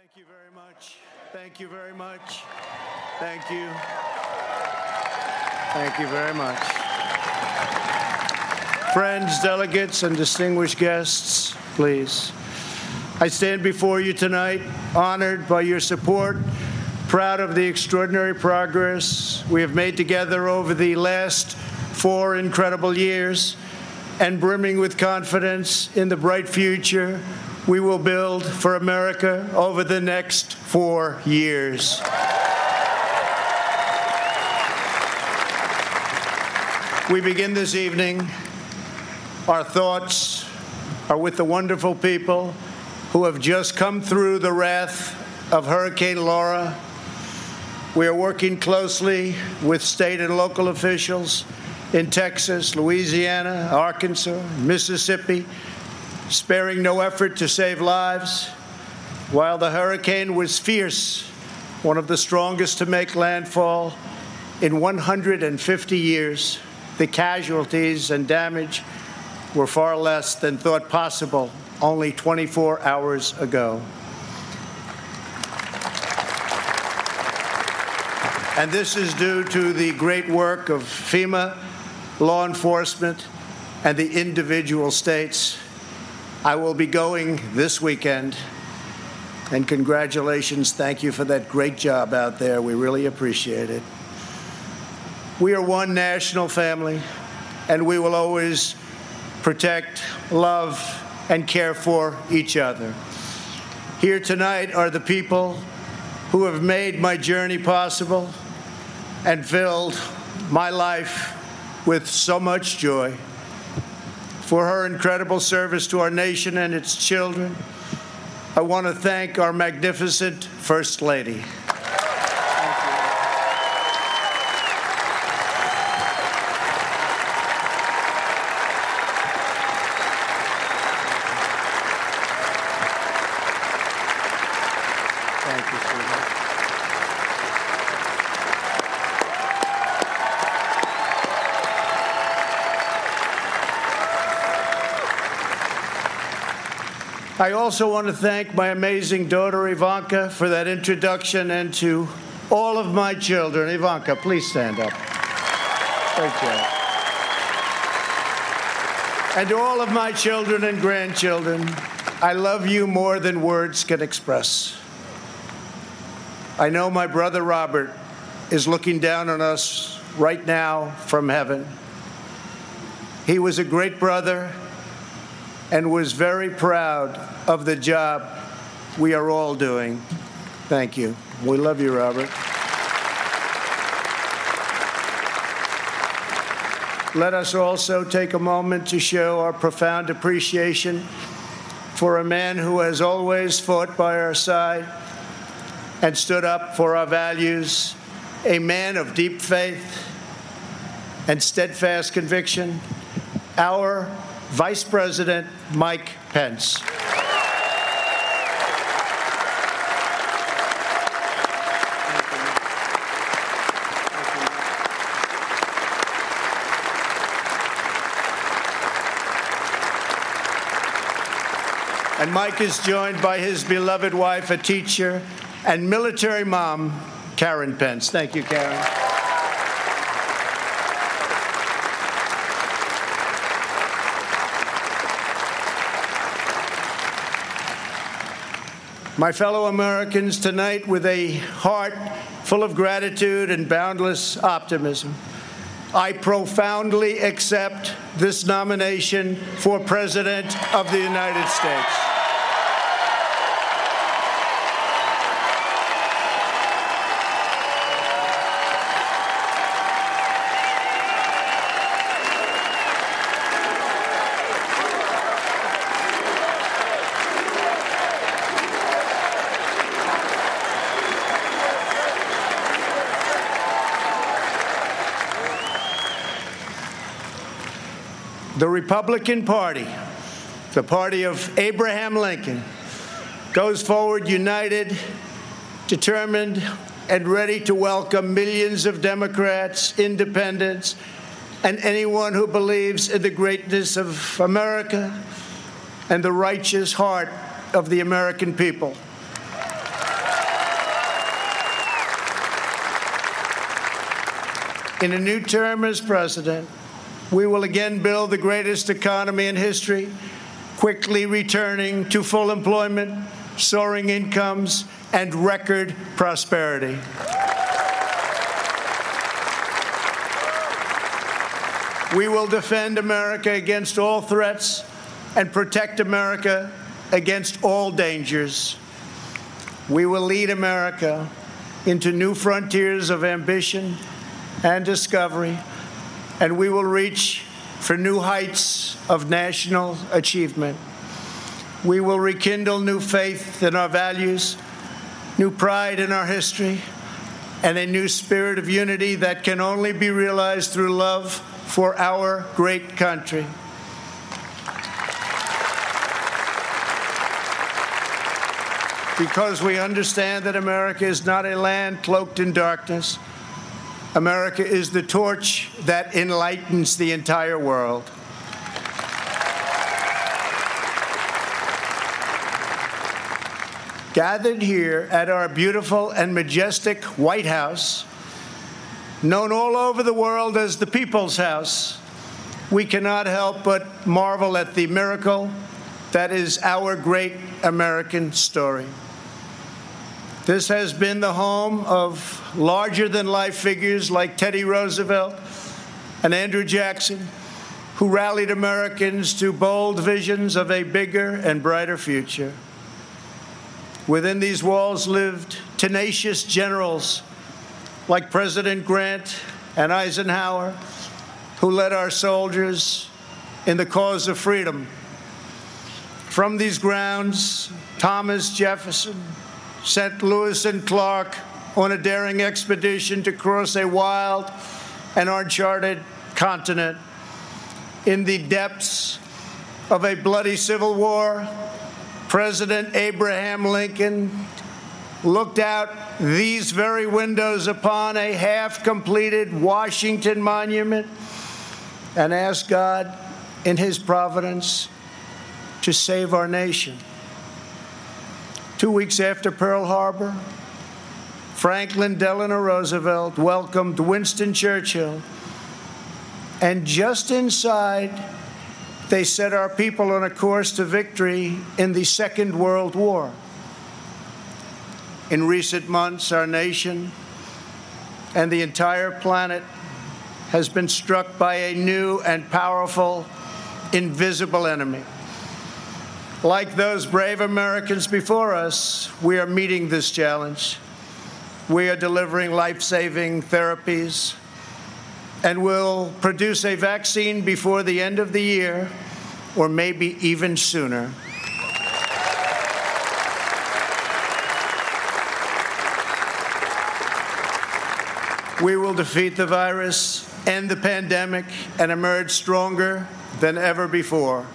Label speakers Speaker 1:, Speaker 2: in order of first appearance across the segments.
Speaker 1: Thank you very much. Thank you very much. Thank you. Thank you very much. Friends, delegates, and distinguished guests, please. I stand before you tonight honored by your support, proud of the extraordinary progress we have made together over the last four incredible years, and brimming with confidence in the bright future we will build for America over the next four years. We begin this evening. Our thoughts are with the wonderful people who have just come through the wrath of Hurricane Laura. We are working closely with state and local officials in Texas, Louisiana, Arkansas, Mississippi, sparing no effort to save lives. While the hurricane was fierce, one of the strongest to make landfall in 150 years, the casualties and damage were far less than thought possible only 24 hours ago. And this is due to the great work of FEMA, law enforcement, and the individual states. I will be going this weekend. And congratulations. Thank you for that great job out there. We really appreciate it. We are one national family, and we will always protect, love, and care for each other. Here tonight are the people who have made my journey possible and filled my life with so much joy. For her incredible service to our nation and its children, I want to thank our magnificent First Lady. Thank you, sweetheart. I also want to thank my amazing daughter Ivanka for that introduction and to all of my children. Ivanka, please stand up. Great job. And to all of my children and grandchildren, I love you more than words can express. I know my brother Robert is looking down on us right now from heaven. He was a great brother and was very proud of the job we are all doing. Thank you. We love you, Robert. Let us also take a moment to show our profound appreciation for a man who has always fought by our side and stood up for our values, a man of deep faith and steadfast conviction, our Vice President Mike Pence. And Mike is joined by his beloved wife, a teacher, and military mom, Karen Pence. Thank you, Karen. My fellow Americans, tonight, with a heart full of gratitude and boundless optimism, I profoundly accept this nomination for President of the United States. the Republican Party, the party of Abraham Lincoln, goes forward united, determined, and ready to welcome millions of Democrats, independents, and anyone who believes in the greatness of America and the righteous heart of the American people. In a new term as president, we will again build the greatest economy in history, quickly returning to full employment, soaring incomes, and record prosperity. We will defend America against all threats and protect America against all dangers. We will lead America into new frontiers of ambition and discovery, and we will reach for new heights of national achievement. We will rekindle new faith in our values, new pride in our history, and a new spirit of unity that can only be realized through love for our great country. Because we understand that America is not a land cloaked in darkness. America is the torch that enlightens the entire world. Gathered here at our beautiful and majestic White House known all over the world as the People's House, we cannot help but marvel at the miracle that is our great American story. This has been the home of larger than life figures like Teddy Roosevelt and Andrew Jackson, who rallied Americans to bold visions of a bigger and brighter future. Within these walls lived tenacious generals like President Grant and Eisenhower, who led our soldiers in the cause of freedom. From these grounds, Thomas Jefferson sent Lewis and Clark on a daring expedition to cross a wild and uncharted continent. In the depths of a bloody civil war, President Abraham Lincoln looked out these very windows upon a half completed Washington monument and asked God in his providence to save our nation. Two weeks after Pearl Harbor, Franklin Delano Roosevelt welcomed Winston Churchill, and just inside, they set our people on a course to victory in the Second World War. In recent months, our nation and the entire planet has been struck by a new and powerful, invisible enemy. Like those brave Americans before us, we are meeting this challenge. We are delivering life saving therapies and will produce a vaccine before the end of the year or maybe even sooner. We will defeat the virus, end the pandemic, and emerge stronger than ever before.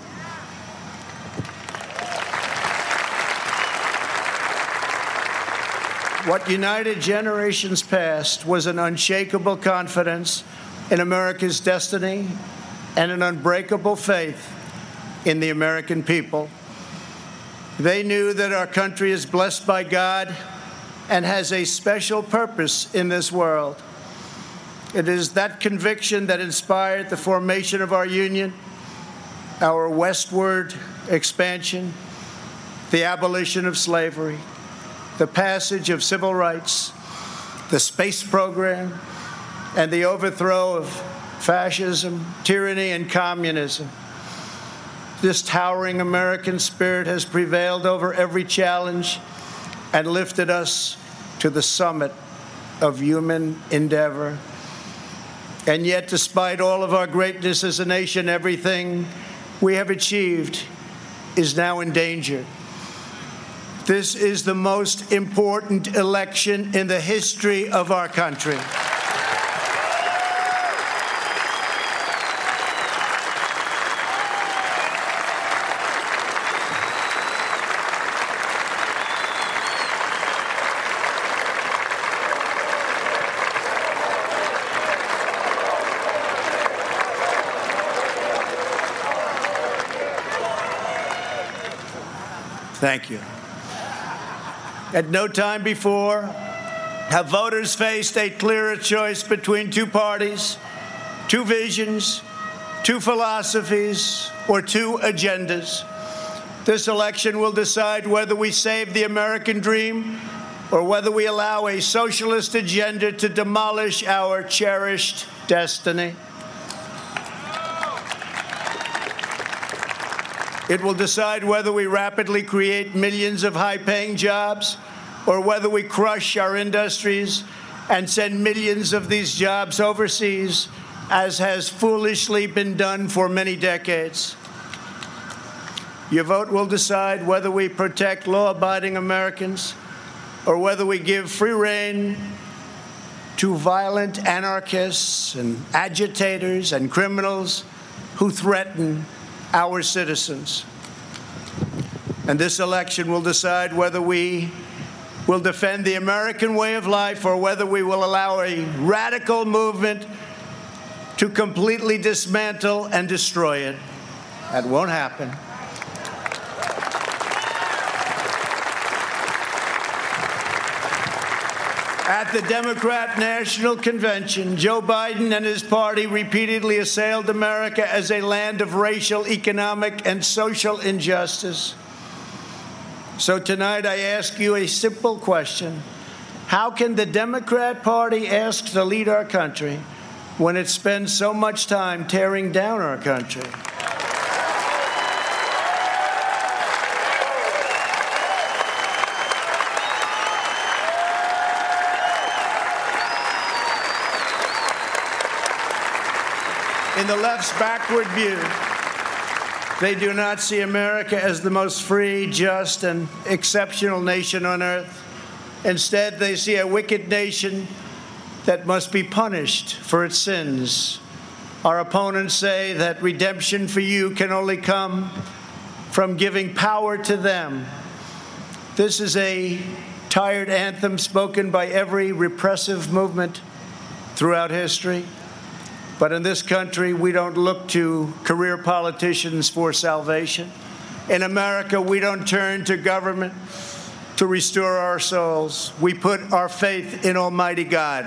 Speaker 1: What united generations past was an unshakable confidence in America's destiny and an unbreakable faith in the American people. They knew that our country is blessed by God and has a special purpose in this world. It is that conviction that inspired the formation of our union, our westward expansion, the abolition of slavery, the passage of civil rights, the space program, and the overthrow of fascism, tyranny, and communism. This towering American spirit has prevailed over every challenge and lifted us to the summit of human endeavor. And yet, despite all of our greatness as a nation, everything we have achieved is now in danger. This is the most important election in the history of our country. Thank you. At no time before have voters faced a clearer choice between two parties, two visions, two philosophies, or two agendas. This election will decide whether we save the American dream or whether we allow a socialist agenda to demolish our cherished destiny. It will decide whether we rapidly create millions of high paying jobs or whether we crush our industries and send millions of these jobs overseas, as has foolishly been done for many decades. Your vote will decide whether we protect law abiding Americans or whether we give free rein to violent anarchists and agitators and criminals who threaten our citizens. And this election will decide whether we will defend the American way of life or whether we will allow a radical movement to completely dismantle and destroy it. That won't happen. At the Democrat National Convention, Joe Biden and his party repeatedly assailed America as a land of racial, economic, and social injustice. So tonight I ask you a simple question How can the Democrat Party ask to lead our country when it spends so much time tearing down our country? In the left's backward view, they do not see America as the most free, just, and exceptional nation on earth. Instead, they see a wicked nation that must be punished for its sins. Our opponents say that redemption for you can only come from giving power to them. This is a tired anthem spoken by every repressive movement throughout history. But in this country, we don't look to career politicians for salvation. In America, we don't turn to government to restore our souls. We put our faith in Almighty God.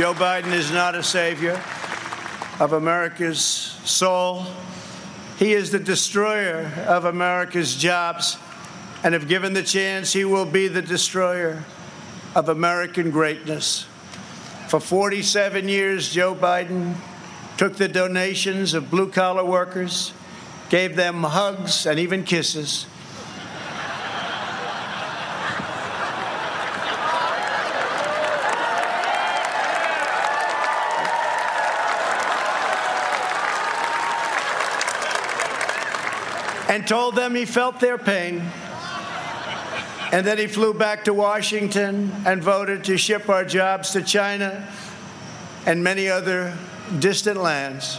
Speaker 1: Joe Biden is not a savior of America's soul. He is the destroyer of America's jobs. And if given the chance, he will be the destroyer of American greatness. For 47 years, Joe Biden took the donations of blue collar workers, gave them hugs and even kisses, and told them he felt their pain. And then he flew back to Washington and voted to ship our jobs to China and many other distant lands.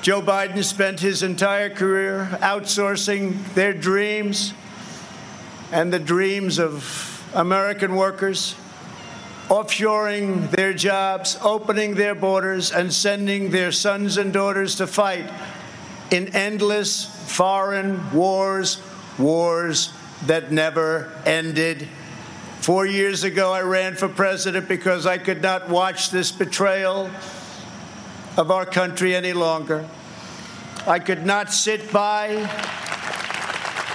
Speaker 1: Joe Biden spent his entire career outsourcing their dreams and the dreams of American workers, offshoring their jobs, opening their borders, and sending their sons and daughters to fight in endless foreign wars, wars that never ended. Four years ago, I ran for president because I could not watch this betrayal of our country any longer. I could not sit by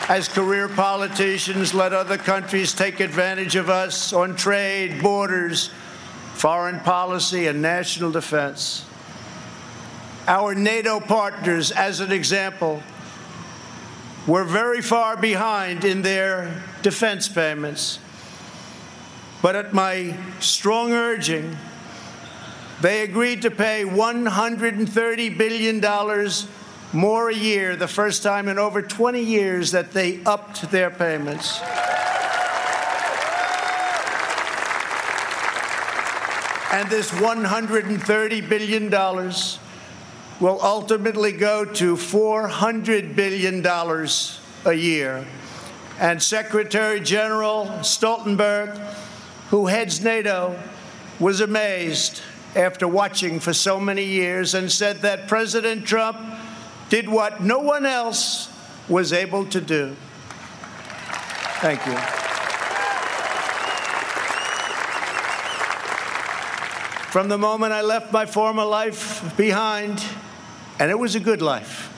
Speaker 1: as career politicians let other countries take advantage of us on trade, borders, foreign policy, and national defense. Our NATO partners, as an example, were very far behind in their defense payments. But at my strong urging, they agreed to pay $130 billion more a year, the first time in over 20 years that they upped their payments. And this $130 billion will ultimately go to $400 billion a year. and Secretary General Stoltenberg, who heads NATO, was amazed after watching for so many years and said that President Trump did what no one else was able to do. Thank you. From the moment I left my former life behind, and it was a good life,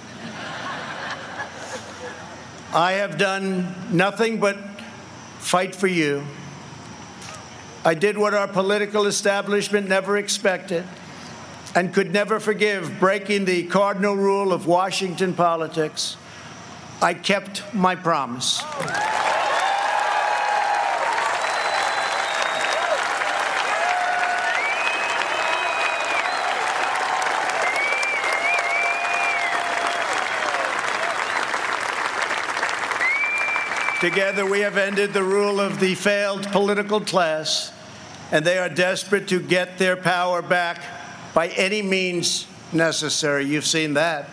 Speaker 1: I have done nothing but fight for you. I did what our political establishment never expected and could never forgive breaking the cardinal rule of Washington politics. I kept my promise. Together, we have ended the rule of the failed political class, and they are desperate to get their power back by any means necessary. You've seen that.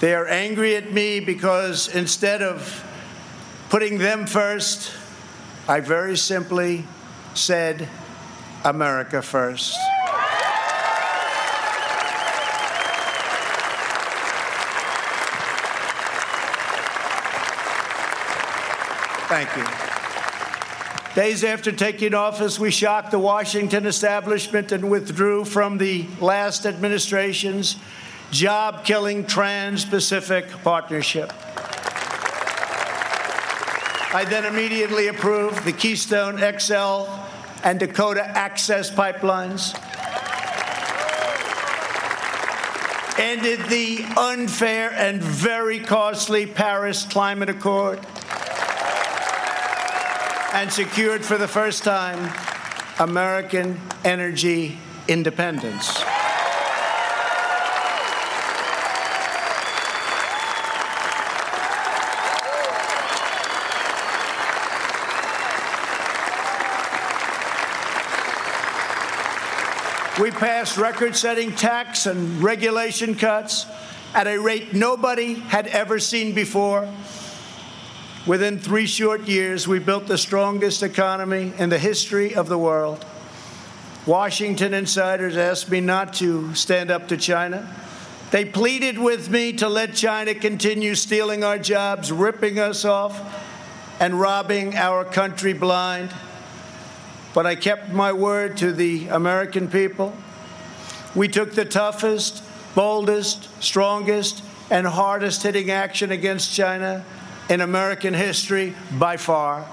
Speaker 1: They are angry at me because instead of putting them first, I very simply said, America first. Thank you. Days after taking office, we shocked the Washington establishment and withdrew from the last administration's job killing Trans Pacific Partnership. I then immediately approved the Keystone XL and Dakota Access pipelines, ended the unfair and very costly Paris Climate Accord and secured for the first time American energy independence. We passed record setting tax and regulation cuts at a rate nobody had ever seen before. Within three short years, we built the strongest economy in the history of the world. Washington insiders asked me not to stand up to China. They pleaded with me to let China continue stealing our jobs, ripping us off, and robbing our country blind. But I kept my word to the American people. We took the toughest, boldest, strongest, and hardest hitting action against China in American history by far.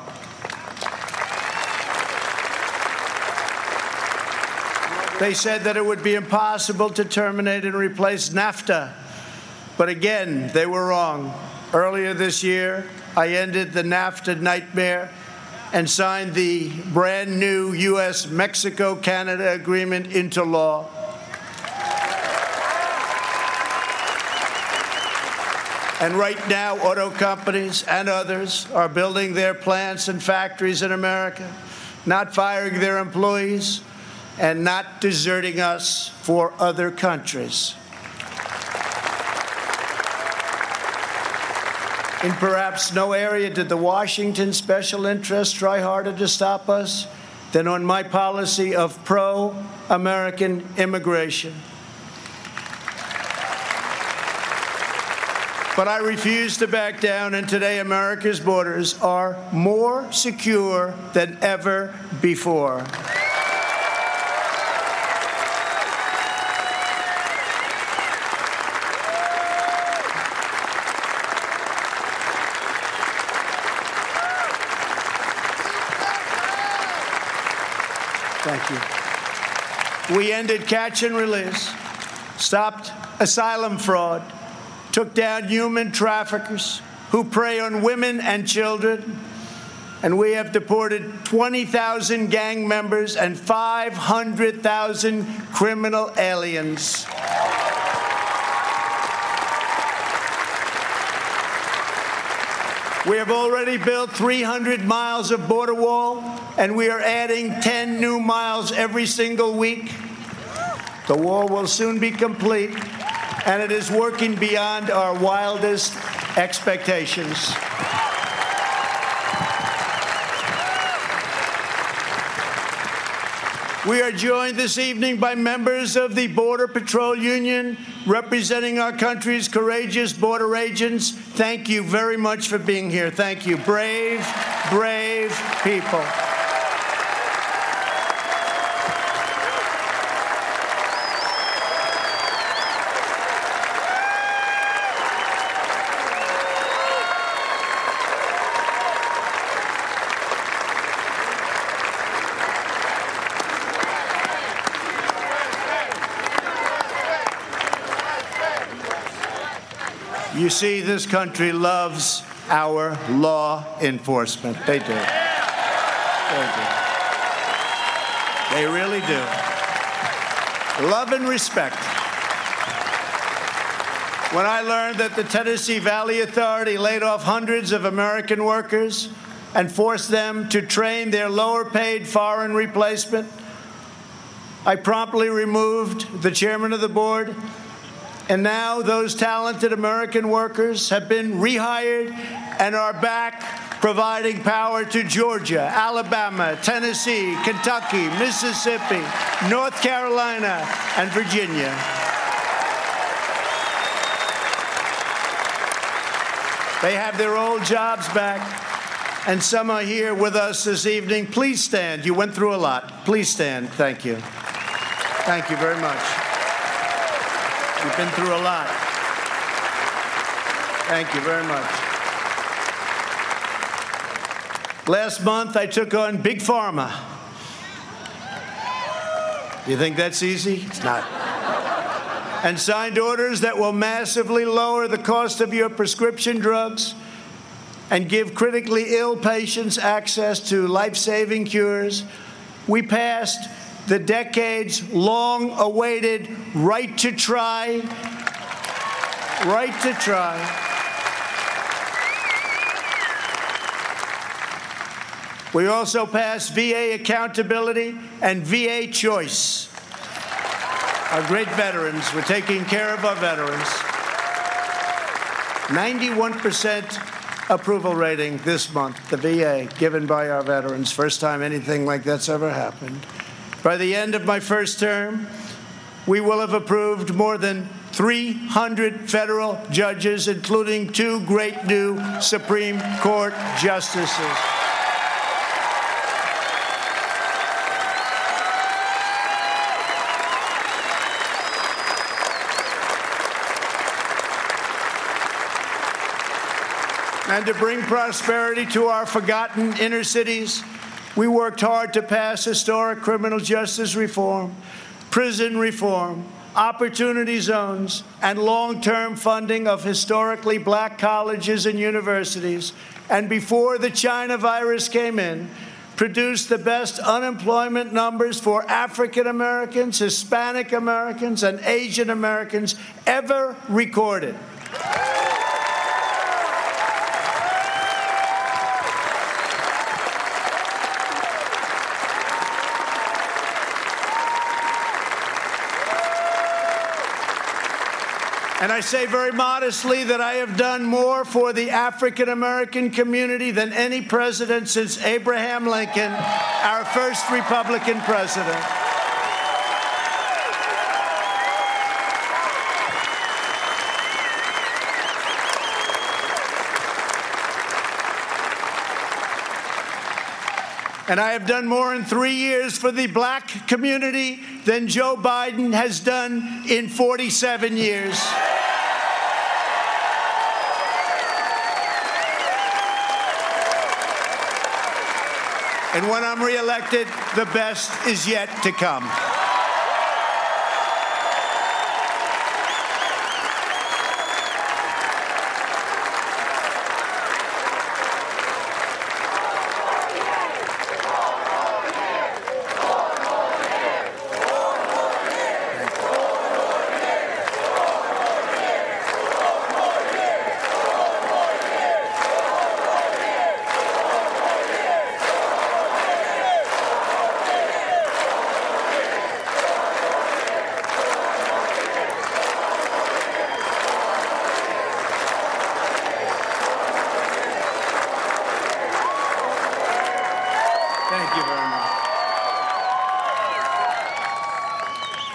Speaker 1: They said that it would be impossible to terminate and replace NAFTA. But again, they were wrong. Earlier this year, I ended the NAFTA nightmare and signed the brand new U.S. Mexico Canada agreement into law. And right now, auto companies and others are building their plants and factories in America, not firing their employees, and not deserting us for other countries. In perhaps no area did the Washington special interests try harder to stop us than on my policy of pro American immigration. But I refuse to back down, and today America's borders are more secure than ever before. Thank you. We ended catch and release, stopped asylum fraud, took down human traffickers who prey on women and children. And we have deported 20,000 gang members and 500,000 criminal aliens. We have already built 300 miles of border wall, and we are adding 10 new miles every single week. The wall will soon be complete, and it is working beyond our wildest expectations. We are joined this evening by members of the Border Patrol Union representing our country's courageous border agents. Thank you very much for being here. Thank you. Brave, brave people. See, this country loves our law enforcement. They do. They do. They really do. Love and respect. When I learned that the Tennessee Valley Authority laid off hundreds of American workers and forced them to train their lower paid foreign replacement, I promptly removed the chairman of the board and now those talented American workers have been rehired and are back providing power to Georgia, Alabama, Tennessee, Kentucky, Mississippi, North Carolina, and Virginia. They have their old jobs back, and some are here with us this evening. Please stand. You went through a lot. Please stand. Thank you. Thank you very much. You've been through a lot. Thank you very much. Last month, I took on Big Pharma. You think that's easy? It's not. And signed orders that will massively lower the cost of your prescription drugs and give critically ill patients access to life saving cures. We passed the decades long awaited right to try, right to try. We also passed VA accountability and VA choice. Our great veterans, we're taking care of our veterans. 91% approval rating this month, the VA, given by our veterans. First time anything like that's ever happened. By the end of my first term, we will have approved more than 300 federal judges, including two great new Supreme Court justices. And to bring prosperity to our forgotten inner cities, we worked hard to pass historic criminal justice reform, prison reform, opportunity zones, and long term funding of historically black colleges and universities. And before the China virus came in, produced the best unemployment numbers for African Americans, Hispanic Americans, and Asian Americans ever recorded. And I say very modestly that I have done more for the African American community than any president since Abraham Lincoln, our first Republican president. And I have done more in three years for the black community than Joe Biden has done in 47 years. And when I'm reelected, the best is yet to come.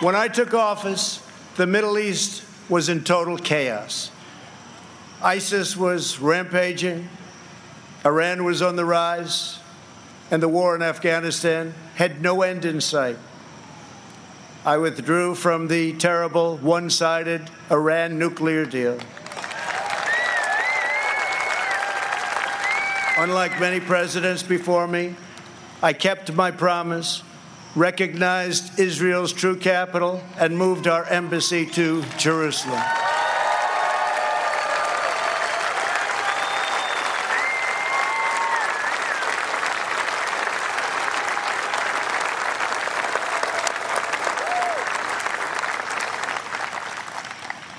Speaker 1: When I took office, the Middle East was in total chaos. ISIS was rampaging, Iran was on the rise, and the war in Afghanistan had no end in sight. I withdrew from the terrible one sided Iran nuclear deal. Unlike many presidents before me, I kept my promise, recognized Israel's true capital, and moved our embassy to Jerusalem.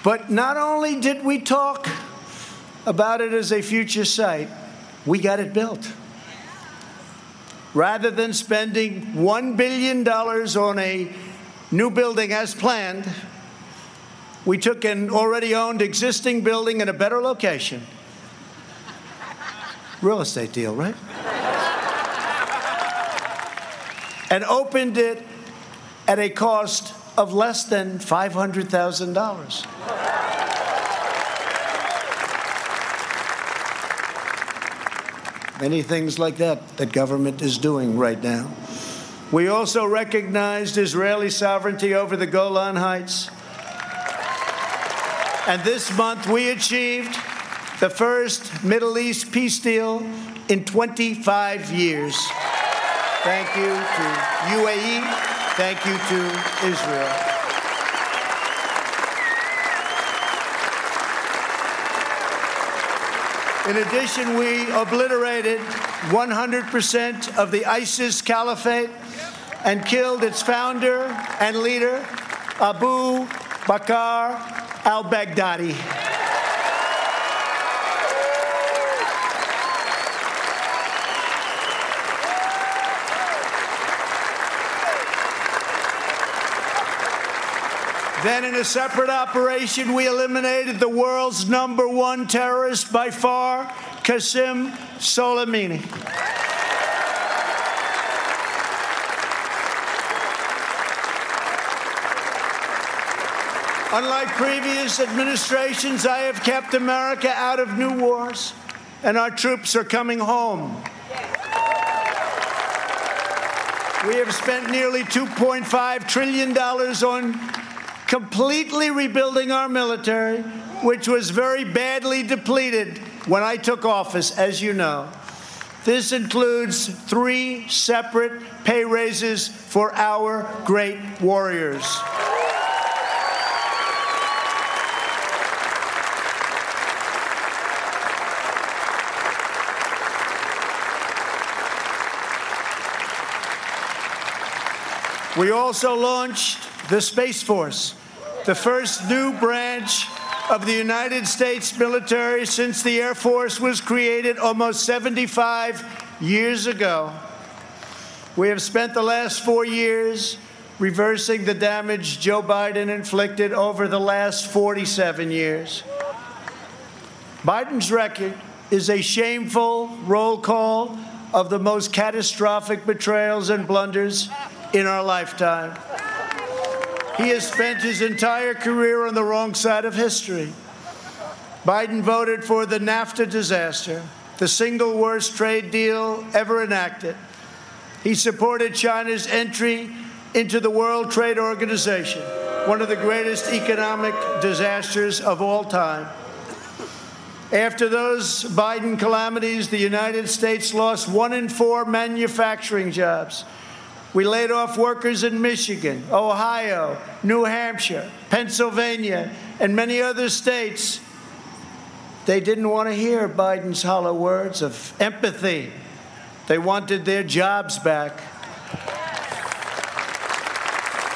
Speaker 1: But not only did we talk about it as a future site, we got it built. Rather than spending $1 billion on a new building as planned, we took an already owned existing building in a better location. Real estate deal, right? and opened it at a cost of less than $500,000. Many things like that that government is doing right now. We also recognized Israeli sovereignty over the Golan Heights. And this month we achieved the first Middle East peace deal in 25 years. Thank you to UAE. Thank you to Israel. In addition, we obliterated 100% of the ISIS caliphate and killed its founder and leader, Abu Bakr al Baghdadi. Then, in a separate operation, we eliminated the world's number one terrorist by far, Qasem Soleimani. Unlike previous administrations, I have kept America out of new wars, and our troops are coming home. We have spent nearly $2.5 trillion on completely rebuilding our military, which was very badly depleted when I took office, as you know. This includes three separate pay raises for our great warriors. We also launched the Space Force, the first new branch of the United States military since the Air Force was created almost 75 years ago. We have spent the last four years reversing the damage Joe Biden inflicted over the last 47 years. Biden's record is a shameful roll call of the most catastrophic betrayals and blunders in our lifetime. He has spent his entire career on the wrong side of history. Biden voted for the NAFTA disaster, the single worst trade deal ever enacted. He supported China's entry into the World Trade Organization, one of the greatest economic disasters of all time. After those Biden calamities, the United States lost one in four manufacturing jobs. We laid off workers in Michigan, Ohio, New Hampshire, Pennsylvania, and many other states. They didn't want to hear Biden's hollow words of empathy. They wanted their jobs back.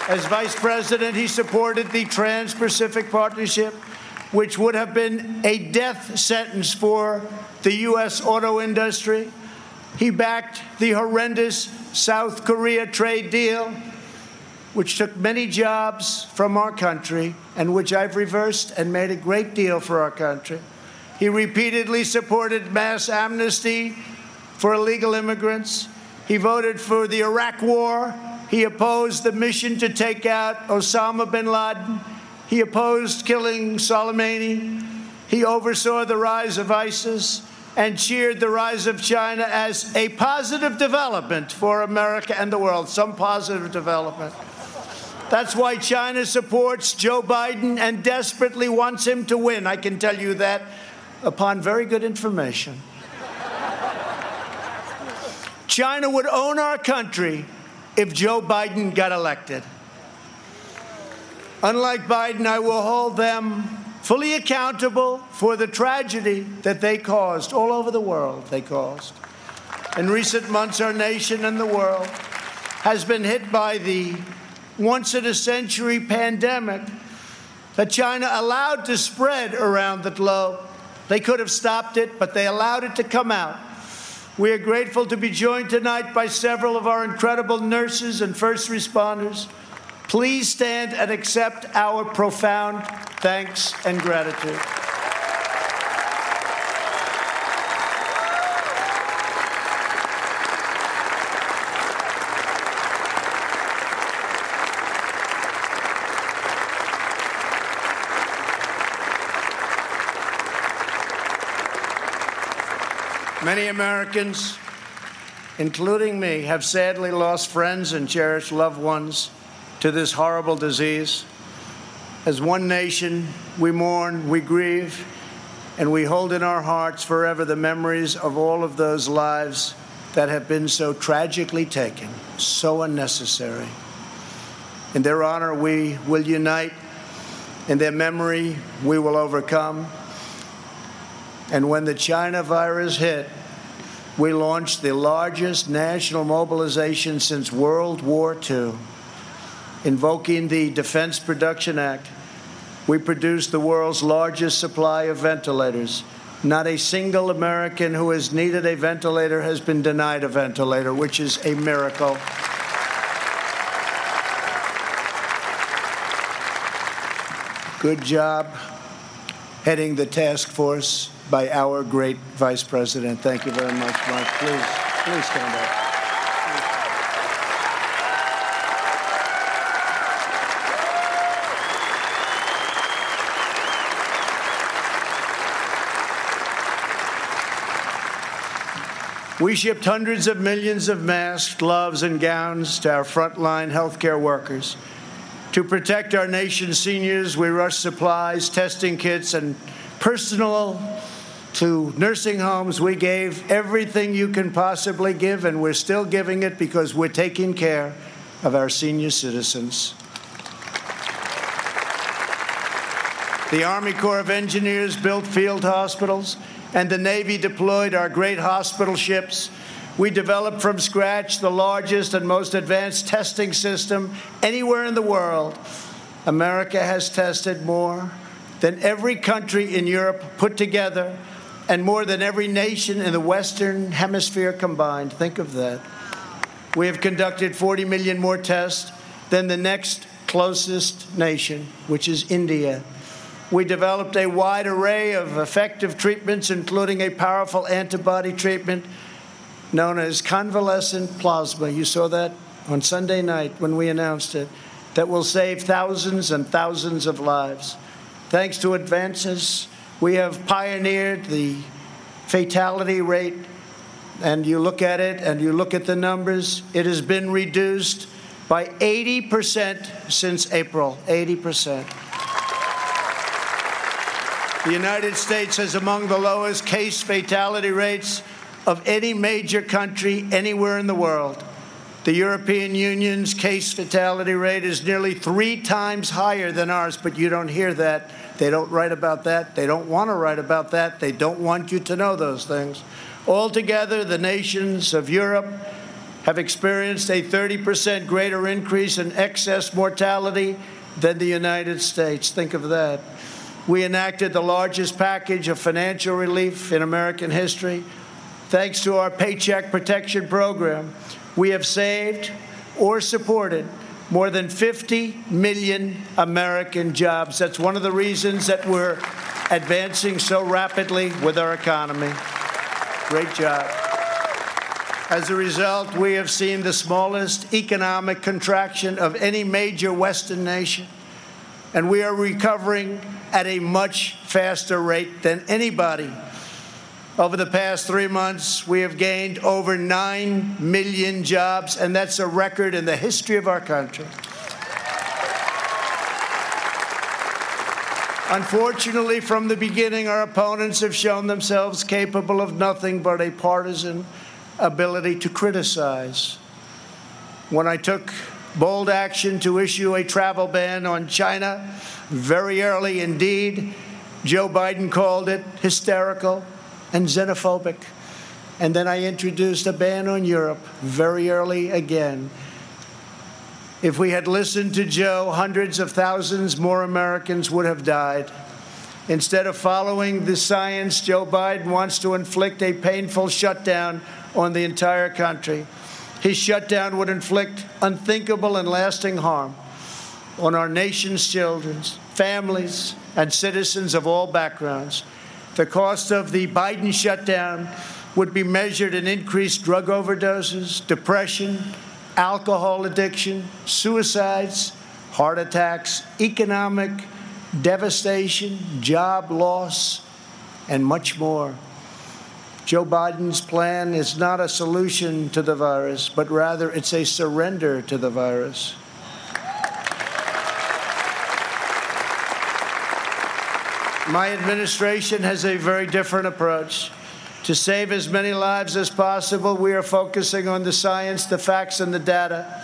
Speaker 1: As vice president, he supported the Trans Pacific Partnership, which would have been a death sentence for the U.S. auto industry. He backed the horrendous South Korea trade deal, which took many jobs from our country and which I've reversed and made a great deal for our country. He repeatedly supported mass amnesty for illegal immigrants. He voted for the Iraq War. He opposed the mission to take out Osama bin Laden. He opposed killing Soleimani. He oversaw the rise of ISIS and cheered the rise of China as a positive development for America and the world, some positive development. That's why China supports Joe Biden and desperately wants him to win. I can tell you that upon very good information. China would own our country if Joe Biden got elected. Unlike Biden, I will hold them fully accountable for the tragedy that they caused all over the world. They caused. In recent months, our nation and the world has been hit by the once in a century pandemic that China allowed to spread around the globe. They could have stopped it, but they allowed it to come out. We are grateful to be joined tonight by several of our incredible nurses and first responders. Please stand and accept our profound thanks and gratitude. Many Americans, including me, have sadly lost friends and cherished loved ones to this horrible disease. As one nation, we mourn, we grieve, and we hold in our hearts forever the memories of all of those lives that have been so tragically taken, so unnecessary. In their honor, we will unite. In their memory, we will overcome. And when the China virus hit, we launched the largest national mobilization since World War II. Invoking the Defense Production Act, we produced the world's largest supply of ventilators. Not a single American who has needed a ventilator has been denied a ventilator, which is a miracle. Good job heading the task force by our great Vice President. Thank you very much, Mike. Please, please stand up. We shipped hundreds of millions of masks, gloves, and gowns to our frontline healthcare workers. To protect our nation's seniors, we rushed supplies, testing kits, and personal to nursing homes. We gave everything you can possibly give, and we're still giving it because we're taking care of our senior citizens. The Army Corps of Engineers built field hospitals, and the Navy deployed our great hospital ships. We developed from scratch the largest and most advanced testing system anywhere in the world. America has tested more than every country in Europe put together and more than every nation in the Western Hemisphere combined. Think of that. We have conducted 40 million more tests than the next closest nation, which is India. We developed a wide array of effective treatments, including a powerful antibody treatment known as convalescent plasma. You saw that on Sunday night when we announced it, that will save thousands and thousands of lives. Thanks to advances, we have pioneered the fatality rate, and you look at it and you look at the numbers, it has been reduced by 80% since April. 80%. The United States has among the lowest case fatality rates of any major country anywhere in the world. The European Union's case fatality rate is nearly three times higher than ours, but you don't hear that. They don't write about that. They don't want to write about that. They don't want you to know those things. Altogether, the nations of Europe have experienced a 30% greater increase in excess mortality than the United States. Think of that. We enacted the largest package of financial relief in American history. Thanks to our Paycheck Protection Program, we have saved or supported more than 50 million American jobs. That's one of the reasons that we're advancing so rapidly with our economy. Great job. As a result, we have seen the smallest economic contraction of any major Western nation, and we are recovering at a much faster rate than anybody. Over the past three months, we have gained over 9 million jobs, and that's a record in the history of our country. Unfortunately, from the beginning, our opponents have shown themselves capable of nothing but a partisan ability to criticize. When I took bold action to issue a travel ban on China very early indeed, Joe Biden called it hysterical and xenophobic. And then I introduced a ban on Europe very early again. If we had listened to Joe, hundreds of thousands more Americans would have died. Instead of following the science, Joe Biden wants to inflict a painful shutdown on the entire country. His shutdown would inflict unthinkable and lasting harm on our nation's children, families, and citizens of all backgrounds. The cost of the Biden shutdown would be measured in increased drug overdoses, depression, alcohol addiction, suicides, heart attacks, economic devastation, job loss, and much more. Joe Biden's plan is not a solution to the virus, but rather it's a surrender to the virus. My administration has a very different approach. To save as many lives as possible, we are focusing on the science, the facts, and the data.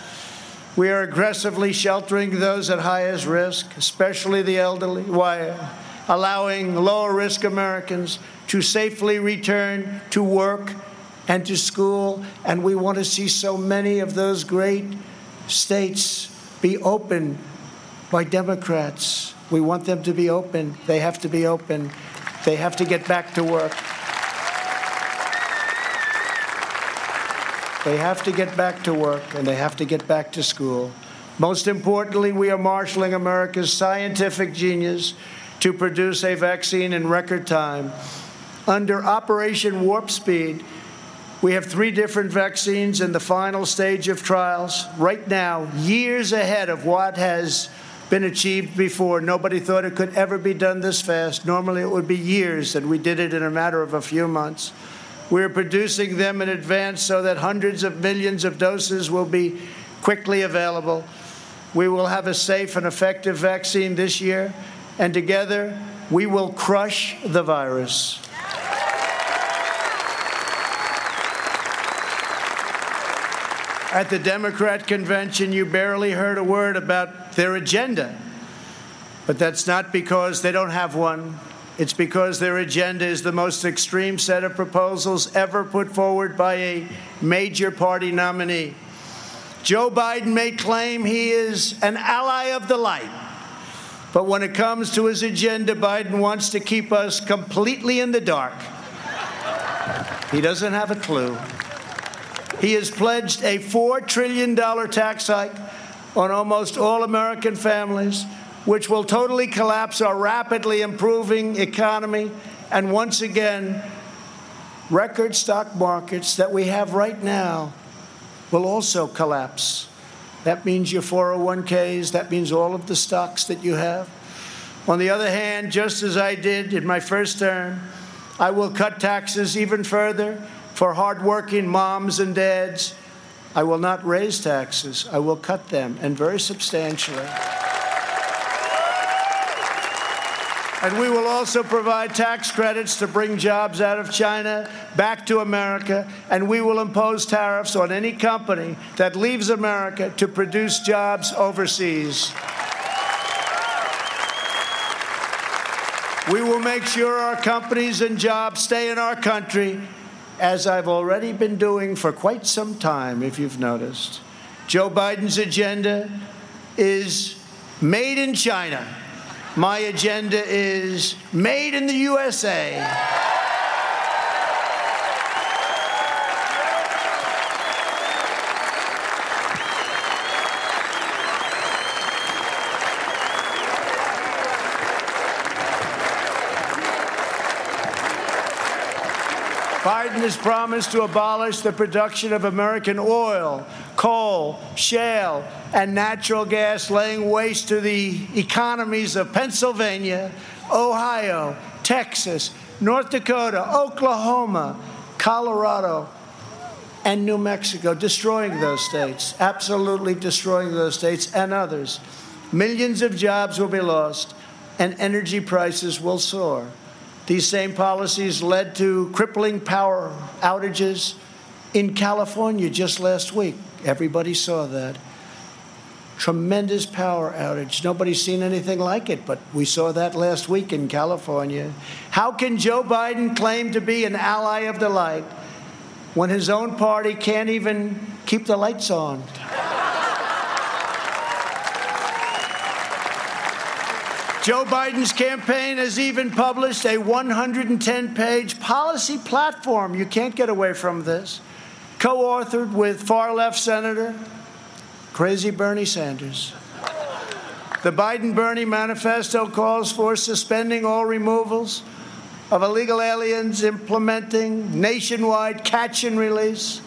Speaker 1: We are aggressively sheltering those at highest risk, especially the elderly, while allowing lower risk Americans to safely return to work and to school. And we want to see so many of those great states be open by Democrats. We want them to be open. They have to be open. They have to get back to work. They have to get back to work and they have to get back to school. Most importantly, we are marshaling America's scientific genius to produce a vaccine in record time. Under Operation Warp Speed, we have three different vaccines in the final stage of trials right now, years ahead of what has been achieved before. Nobody thought it could ever be done this fast. Normally, it would be years, and we did it in a matter of a few months. We're producing them in advance so that hundreds of millions of doses will be quickly available. We will have a safe and effective vaccine this year, and together we will crush the virus. At the Democrat convention, you barely heard a word about their agenda. But that's not because they don't have one. It's because their agenda is the most extreme set of proposals ever put forward by a major party nominee. Joe Biden may claim he is an ally of the light, but when it comes to his agenda, Biden wants to keep us completely in the dark. He doesn't have a clue. He has pledged a $4 trillion tax hike on almost all American families which will totally collapse our rapidly improving economy and once again, record stock markets that we have right now will also collapse. That means your 401ks, that means all of the stocks that you have. On the other hand, just as I did in my first term, I will cut taxes even further for hardworking moms and dads. I will not raise taxes, I will cut them, and very substantially. And we will also provide tax credits to bring jobs out of China back to America. And we will impose tariffs on any company that leaves America to produce jobs overseas. We will make sure our companies and jobs stay in our country, as I've already been doing for quite some time, if you've noticed. Joe Biden's agenda is made in China. My agenda is made in the USA. Biden has promised to abolish the production of American oil, coal, shale, and natural gas, laying waste to the economies of Pennsylvania, Ohio, Texas, North Dakota, Oklahoma, Colorado, and New Mexico, destroying those states, absolutely destroying those states and others. Millions of jobs will be lost, and energy prices will soar. These same policies led to crippling power outages in California just last week. Everybody saw that. Tremendous power outage. Nobody's seen anything like it, but we saw that last week in California. How can Joe Biden claim to be an ally of the light when his own party can't even keep the lights on? Joe Biden's campaign has even published a 110 page policy platform. You can't get away from this. Co authored with far left Senator Crazy Bernie Sanders. The Biden Bernie manifesto calls for suspending all removals of illegal aliens, implementing nationwide catch and release,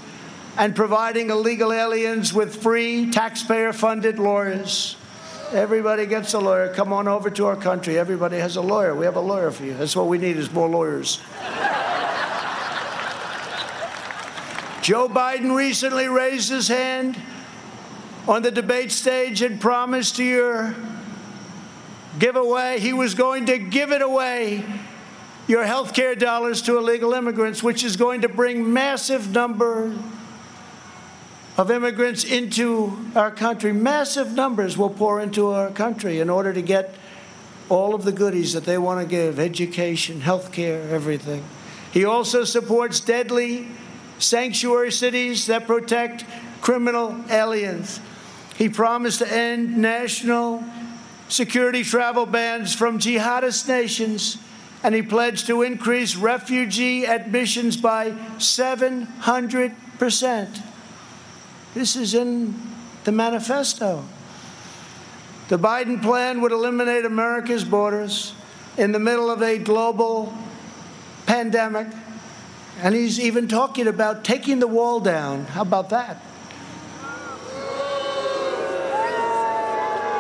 Speaker 1: and providing illegal aliens with free taxpayer funded lawyers. Everybody gets a lawyer. Come on over to our country. Everybody has a lawyer. We have a lawyer for you. That's what we need is more lawyers. Joe Biden recently raised his hand on the debate stage and promised to your giveaway he was going to give it away your health care dollars to illegal immigrants, which is going to bring massive number of immigrants into our country. Massive numbers will pour into our country in order to get all of the goodies that they want to give education, health care, everything. He also supports deadly sanctuary cities that protect criminal aliens. He promised to end national security travel bans from jihadist nations, and he pledged to increase refugee admissions by 700 percent. This is in the manifesto. The Biden plan would eliminate America's borders in the middle of a global pandemic. And he's even talking about taking the wall down. How about that?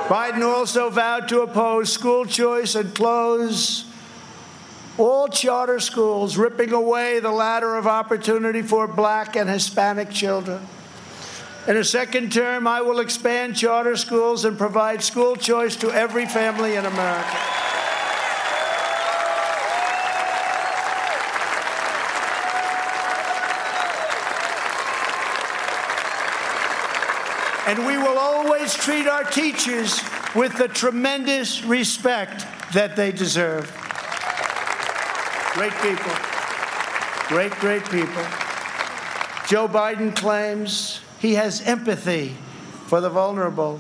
Speaker 1: Biden also vowed to oppose school choice and close all charter schools, ripping away the ladder of opportunity for black and Hispanic children. In a second term, I will expand charter schools and provide school choice to every family in America. And we will always treat our teachers with the tremendous respect that they deserve. Great people. Great, great people. Joe Biden claims he has empathy for the vulnerable.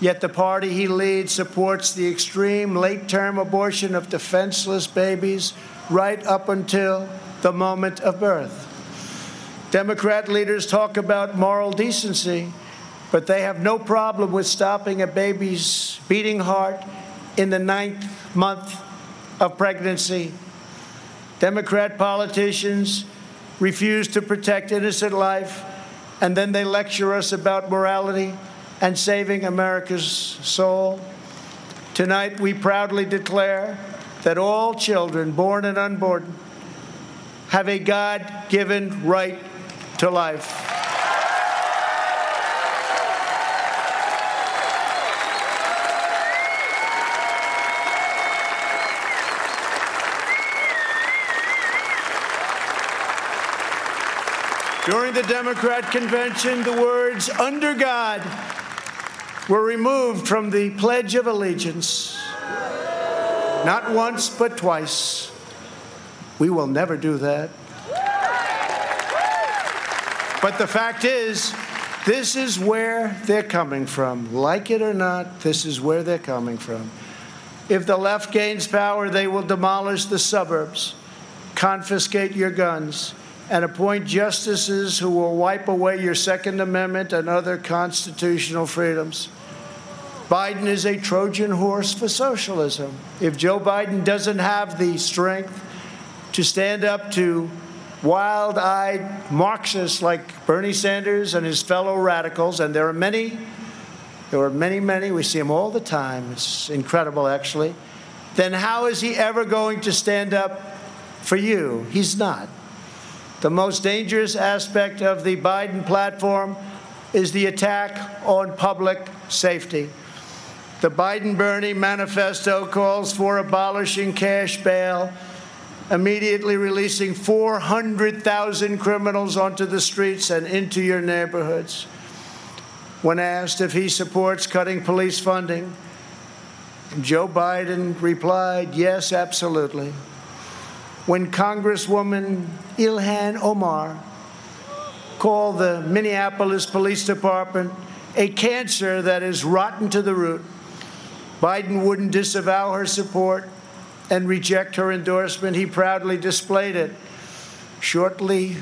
Speaker 1: Yet the party he leads supports the extreme late term abortion of defenseless babies right up until the moment of birth. Democrat leaders talk about moral decency, but they have no problem with stopping a baby's beating heart in the ninth month of pregnancy. Democrat politicians refuse to protect innocent life and then they lecture us about morality and saving America's soul. Tonight, we proudly declare that all children, born and unborn, have a God given right to life. During the Democrat convention, the words under God were removed from the Pledge of Allegiance. Not once, but twice. We will never do that. But the fact is, this is where they're coming from. Like it or not, this is where they're coming from. If the left gains power, they will demolish the suburbs, confiscate your guns, and appoint justices who will wipe away your Second Amendment and other constitutional freedoms. Biden is a Trojan horse for socialism. If Joe Biden doesn't have the strength to stand up to wild eyed Marxists like Bernie Sanders and his fellow radicals, and there are many, there are many, many, we see them all the time. It's incredible, actually. Then how is he ever going to stand up for you? He's not. The most dangerous aspect of the Biden platform is the attack on public safety. The Biden Bernie manifesto calls for abolishing cash bail, immediately releasing 400,000 criminals onto the streets and into your neighborhoods. When asked if he supports cutting police funding, Joe Biden replied, Yes, absolutely. When Congresswoman Ilhan Omar called the Minneapolis Police Department a cancer that is rotten to the root, Biden wouldn't disavow her support and reject her endorsement. He proudly displayed it shortly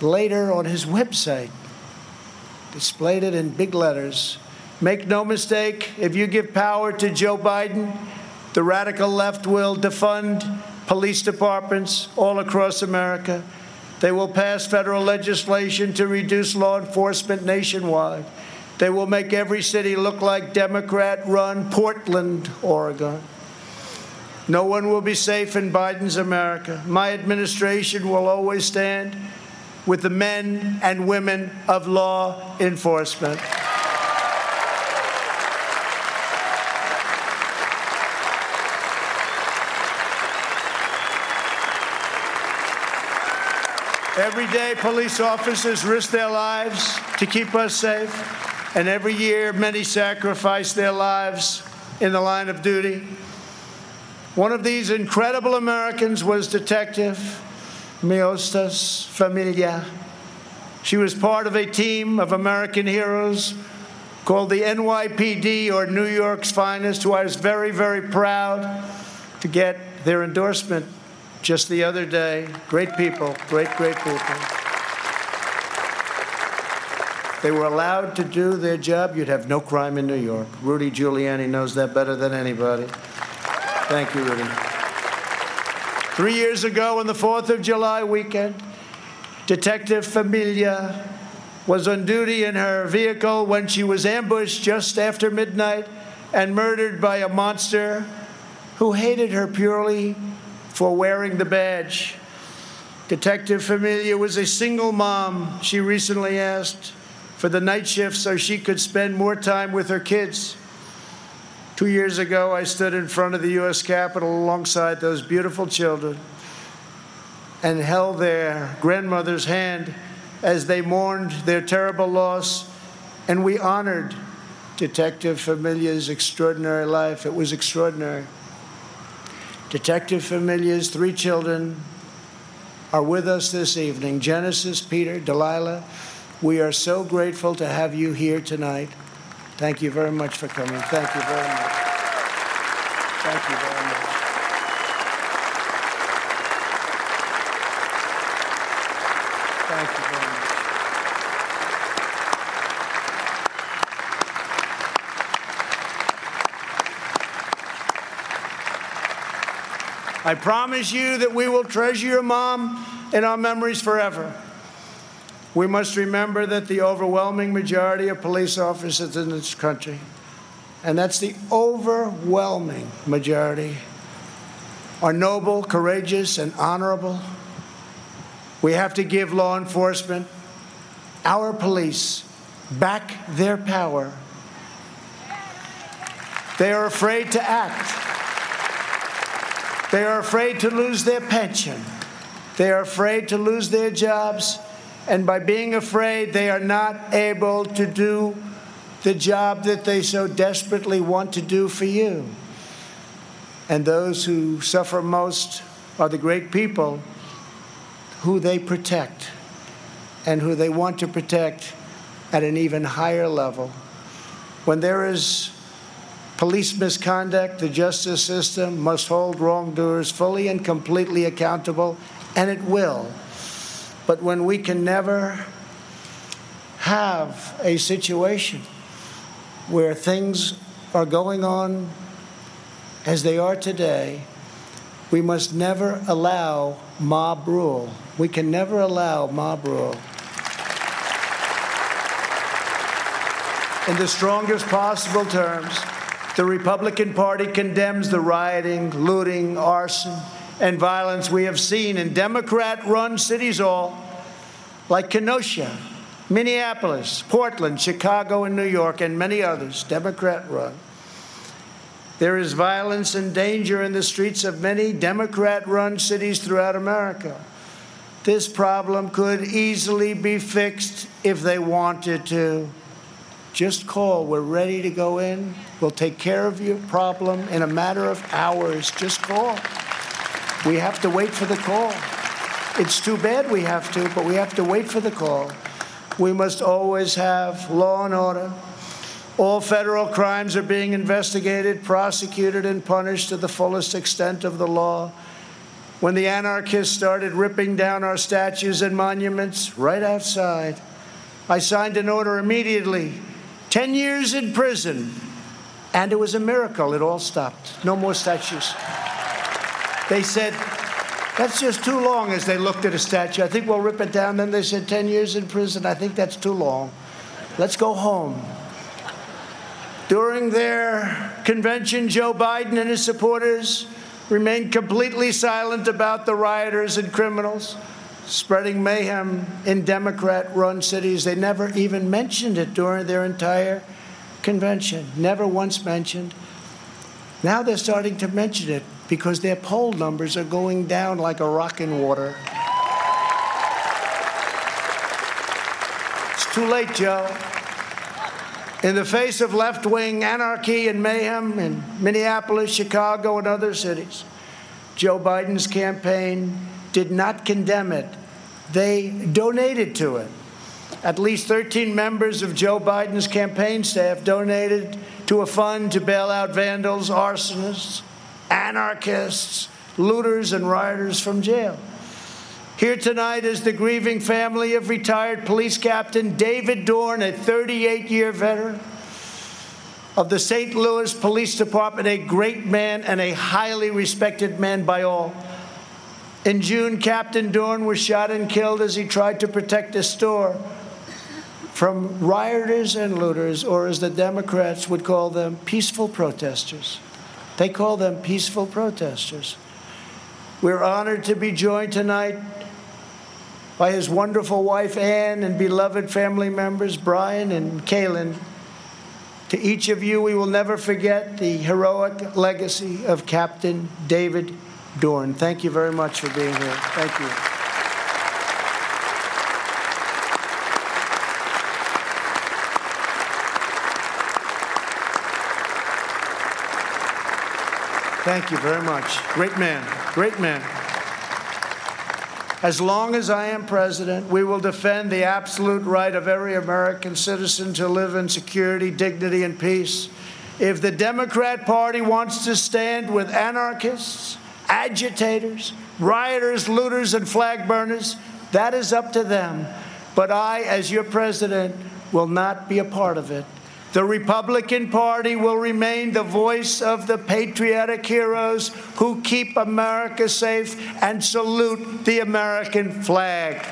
Speaker 1: later on his website, displayed it in big letters. Make no mistake, if you give power to Joe Biden, the radical left will defund police departments all across America. They will pass federal legislation to reduce law enforcement nationwide. They will make every city look like Democrat run Portland, Oregon. No one will be safe in Biden's America. My administration will always stand with the men and women of law enforcement. Every day, police officers risk their lives to keep us safe. And every year, many sacrifice their lives in the line of duty. One of these incredible Americans was Detective Miosotis Familia. She was part of a team of American heroes called the NYPD, or New York's Finest, who I was very, very proud to get their endorsement just the other day. Great people, great, great people they were allowed to do their job, you'd have no crime in New York. Rudy Giuliani knows that better than anybody. Thank you, Rudy. Three years ago, on the 4th of July weekend, Detective Familia was on duty in her vehicle when she was ambushed just after midnight and murdered by a monster who hated her purely for wearing the badge. Detective Familia was a single mom. She recently asked for the night shift so she could spend more time with her kids. Two years ago, I stood in front of the U.S. Capitol alongside those beautiful children and held their grandmother's hand as they mourned their terrible loss, and we honored Detective Familia's extraordinary life. It was extraordinary. Detective Familia's three children are with us this evening Genesis, Peter, Delilah, we are so grateful to have you here tonight. Thank you very much for coming. Thank you very much. Thank you very much. Thank you very much. I promise you that we will treasure your mom in our memories forever. We must remember that the overwhelming majority of police officers in this country, and that's the overwhelming majority, are noble, courageous, and honorable. We have to give law enforcement, our police, back their power. They are afraid to act. They are afraid to lose their pension. They are afraid to lose their jobs and by being afraid, they are not able to do the job that they so desperately want to do for you. And those who suffer most are the great people who they protect and who they want to protect at an even higher level. When there is police misconduct, the justice system must hold wrongdoers fully and completely accountable, and it will. But when we can never have a situation where things are going on as they are today, We must never allow mob rule. We can never allow mob rule. In the strongest possible terms, the Republican Party condemns the rioting, looting, arson, and violence we have seen in Democrat run cities all like Kenosha, Minneapolis, Portland, Chicago, and New York, and many others, Democrat run. There is violence and danger in the streets of many Democrat run cities throughout America. This problem could easily be fixed if they wanted to. Just call. We're ready to go in. We'll take care of your problem in a matter of hours. Just call. We have to wait for the call. It's too bad we have to, but we have to wait for the call. We must always have law and order. All federal crimes are being investigated, prosecuted, and punished to the fullest extent of the law. When the anarchists started ripping down our statues and monuments right outside, I signed an order immediately 10 years in prison. And it was a miracle. It all stopped. No more statues. They said, that's just too long as they looked at a statue. I think we'll rip it down. Then they said 10 years in prison. I think that's too long. Let's go home. During their convention, Joe Biden and his supporters remained completely silent about the rioters and criminals spreading mayhem in Democrat run cities. They never even mentioned it during their entire convention, never once mentioned. Now they're starting to mention it because their poll numbers are going down like a rock in water. It's too late, Joe. In the face of left wing anarchy and mayhem in Minneapolis, Chicago, and other cities, Joe Biden's campaign did not condemn it, they donated to it. At least 13 members of Joe Biden's campaign staff donated to a fund to bail out vandals, arsonists, anarchists, looters, and rioters from jail. Here tonight is the grieving family of retired police captain David Dorn, a 38 year veteran of the St. Louis Police Department, a great man and a highly respected man by all. In June, Captain Dorn was shot and killed as he tried to protect a store from rioters and looters, or as the Democrats would call them, peaceful protesters. They call them peaceful protesters. We're honored to be joined tonight by his wonderful wife, Anne, and beloved family members, Brian and Kaylin. To each of you, we will never forget the heroic legacy of Captain David Dorn. Thank you very much for being here. Thank you. Thank you very much. Great man. Great man. As long as I am president, we will defend the absolute right of every American citizen to live in security, dignity, and peace. If the Democrat Party wants to stand with anarchists, agitators, rioters, looters, and flag burners, that is up to them. But I, as your president, will not be a part of it. The Republican Party will remain the voice of the patriotic heroes who keep America safe and salute the American flag.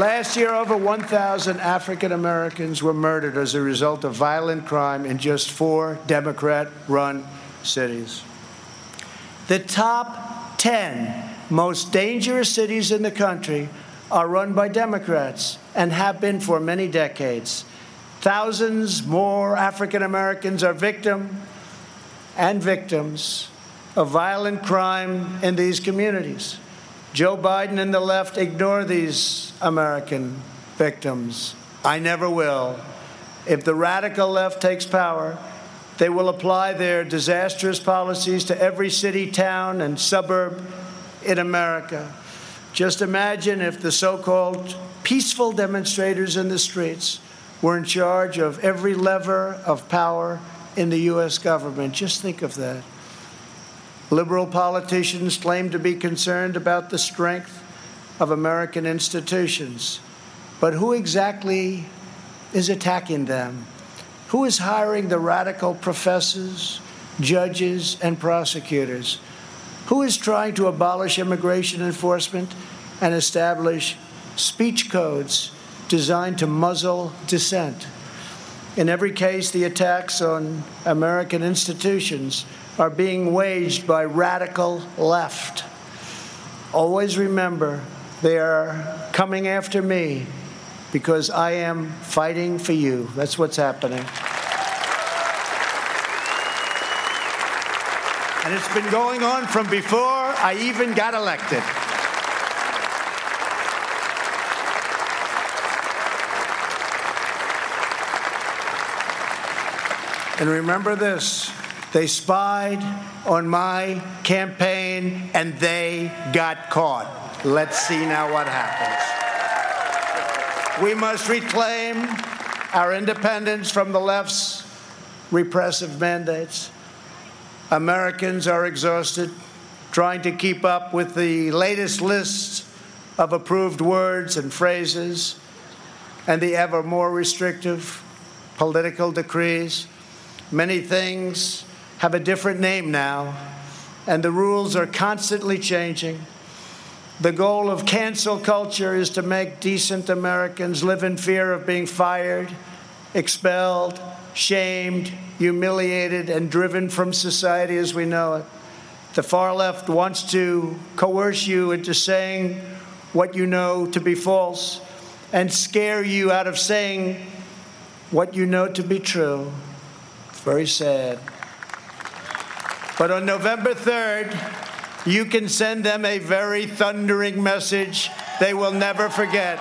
Speaker 1: Last year, over 1,000 African Americans were murdered as a result of violent crime in just four Democrat run cities. The top 10 most dangerous cities in the country are run by Democrats and have been for many decades. Thousands more African Americans are victim and victims of violent crime in these communities. Joe Biden and the left ignore these American victims. I never will. If the radical left takes power, they will apply their disastrous policies to every city, town, and suburb in America. Just imagine if the so called peaceful demonstrators in the streets were in charge of every lever of power in the U.S. government. Just think of that. Liberal politicians claim to be concerned about the strength of American institutions. But who exactly is attacking them? Who is hiring the radical professors, judges, and prosecutors? Who is trying to abolish immigration enforcement and establish speech codes designed to muzzle dissent? In every case, the attacks on American institutions are being waged by radical left. Always remember, they are coming after me because I am fighting for you. That's what's happening. And it's been going on from before I even got elected. And remember this they spied on my campaign and they got caught. Let's see now what happens. We must reclaim our independence from the left's repressive mandates. Americans are exhausted trying to keep up with the latest lists of approved words and phrases and the ever more restrictive political decrees. Many things have a different name now, and the rules are constantly changing. The goal of cancel culture is to make decent Americans live in fear of being fired, expelled, shamed, humiliated, and driven from society as we know it. The far left wants to coerce you into saying what you know to be false and scare you out of saying what you know to be true. Very sad. But on November 3rd, you can send them a very thundering message they will never forget.